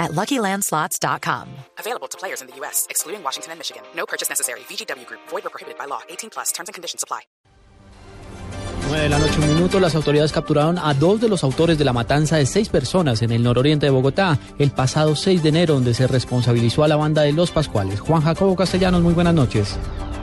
at LuckyLandSlots.com. Available to players in the U.S., excluding Washington and Michigan. No purchase necessary. VGW Group. Void or prohibited by law. 18 plus. Terms and conditions apply. 9 de la noche, un minuto, las autoridades capturaron a dos de los autores de la matanza de seis personas en el nororiente de Bogotá el pasado 6 de enero, donde se responsabilizó a la banda de Los Pascuales. Juan Jacobo Castellanos, muy buenas noches.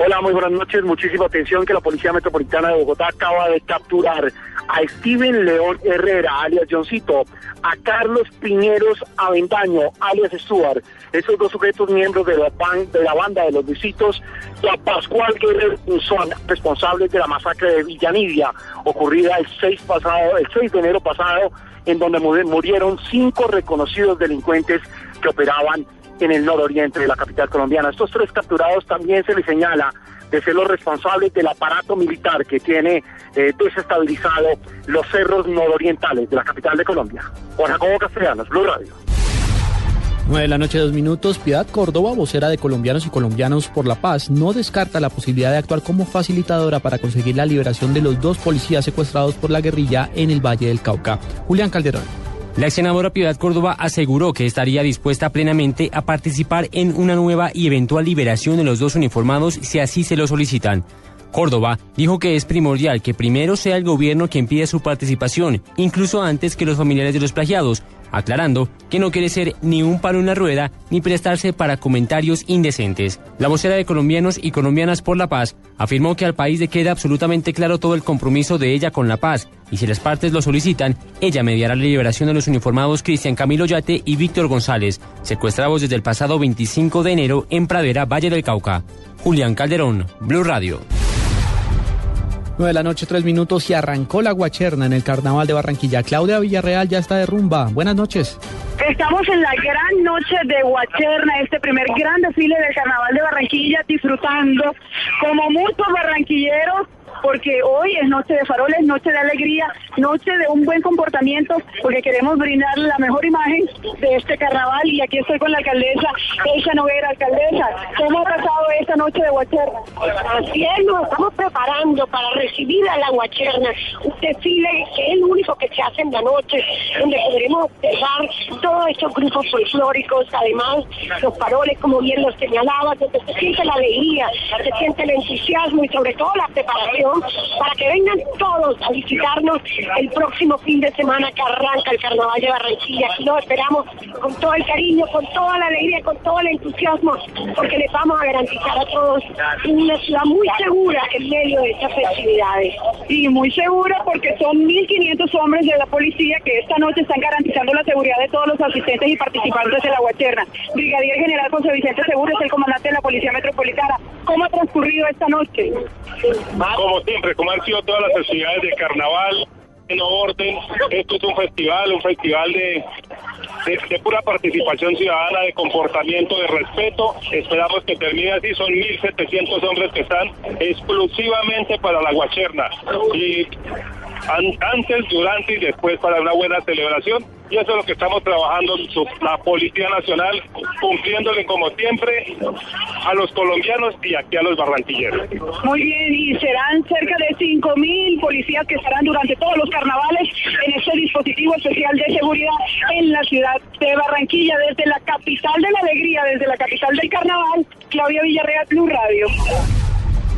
Hola, muy buenas noches. Muchísima atención que la Policía Metropolitana de Bogotá acaba de capturar a Steven León Herrera, alias Johncito, a Carlos Piñeros Avendaño, alias Stuart, esos dos sujetos miembros de la, de la banda de los visitos, y a Pascual Guerrero son responsables de la masacre de Villanidia, ocurrida el 6, pasado, el 6 de enero pasado, en donde murieron cinco reconocidos delincuentes que operaban en el nororiente de la capital colombiana. Estos tres capturados también se les señala de ser los responsables del aparato militar que tiene eh, desestabilizado los cerros nororientales de la capital de Colombia. Juan Jacobo Castellanos, Blue Radio. 9 de la noche, dos minutos. Piedad Córdoba, vocera de Colombianos y Colombianos por la Paz, no descarta la posibilidad de actuar como facilitadora para conseguir la liberación de los dos policías secuestrados por la guerrilla en el Valle del Cauca. Julián Calderón. La senadora Piedad Córdoba aseguró que estaría dispuesta plenamente a participar en una nueva y eventual liberación de los dos uniformados si así se lo solicitan. Córdoba dijo que es primordial que primero sea el gobierno quien pida su participación, incluso antes que los familiares de los plagiados, aclarando que no quiere ser ni un palo en la rueda ni prestarse para comentarios indecentes. La vocera de Colombianos y Colombianas por la Paz afirmó que al país le queda absolutamente claro todo el compromiso de ella con la paz y si las partes lo solicitan, ella mediará la liberación de los uniformados Cristian Camilo Yate y Víctor González, secuestrados desde el pasado 25 de enero en Pradera, Valle del Cauca. Julián Calderón, Blue Radio. 9 de la noche, 3 minutos y arrancó la guacherna en el carnaval de Barranquilla. Claudia Villarreal ya está de rumba. Buenas noches. Estamos en la gran noche de Guacherna, este primer gran desfile del carnaval de Barranquilla, disfrutando como muchos barranquilleros porque hoy es noche de faroles, noche de alegría, noche de un buen comportamiento, porque queremos brindar la mejor imagen de este carnaval y aquí estoy con la alcaldesa Elsa Noguera, alcaldesa. ¿Cómo ha pasado esta noche de Guacherna? Así es, nos estamos preparando para recibir a la Guacherna, un desfile que es el único se hace en la noche, donde podremos observar todos estos grupos folclóricos, además los faroles, como bien los señalaba, donde se siente la alegría, se siente el entusiasmo y sobre todo la preparación para que vengan todos a visitarnos el próximo fin de semana que arranca el Carnaval de Barranquilla. Aquí lo esperamos con todo el cariño, con toda la alegría, con todo el entusiasmo, porque les vamos a garantizar a todos una ciudad muy segura en medio de estas festividades. Y muy segura porque son 1.500 hombres de la policía que esta noche están garantizando la seguridad de todos los asistentes y participantes de la Guacherna. Brigadier General José Vicente Seguro es el comandante de la Policía Metropolitana. ¿Cómo ha transcurrido esta noche? Como siempre, como han sido todas las festividades de carnaval, en orden. Esto es un festival, un festival de, de, pura participación ciudadana, de comportamiento, de respeto. Esperamos que termine así. Son 1.700 hombres que están exclusivamente para la Guacherna. Antes, durante y después para una buena celebración. Y eso es lo que estamos trabajando, la Policía Nacional, cumpliéndole como siempre a los colombianos y aquí a los barranquilleros. Muy bien, y serán cerca de 5.000 policías que estarán durante todos los carnavales en este dispositivo especial de seguridad en la ciudad de Barranquilla, desde la capital de la alegría, desde la capital del carnaval, Claudia Villarreal, Blue Radio.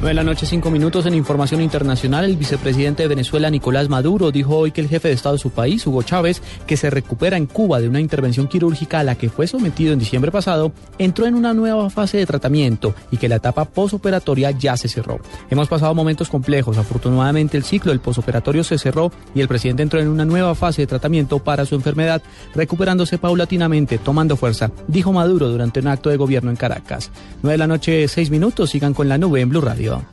9 de la noche, 5 minutos en información internacional. El vicepresidente de Venezuela, Nicolás Maduro, dijo hoy que el jefe de Estado de su país, Hugo Chávez, que se recupera en Cuba de una intervención quirúrgica a la que fue sometido en diciembre pasado, entró en una nueva fase de tratamiento y que la etapa posoperatoria ya se cerró. Hemos pasado momentos complejos. Afortunadamente, el ciclo del posoperatorio se cerró y el presidente entró en una nueva fase de tratamiento para su enfermedad, recuperándose paulatinamente, tomando fuerza, dijo Maduro durante un acto de gobierno en Caracas. 9 de la noche, 6 minutos. Sigan con la nube en Blue Radio. Mario.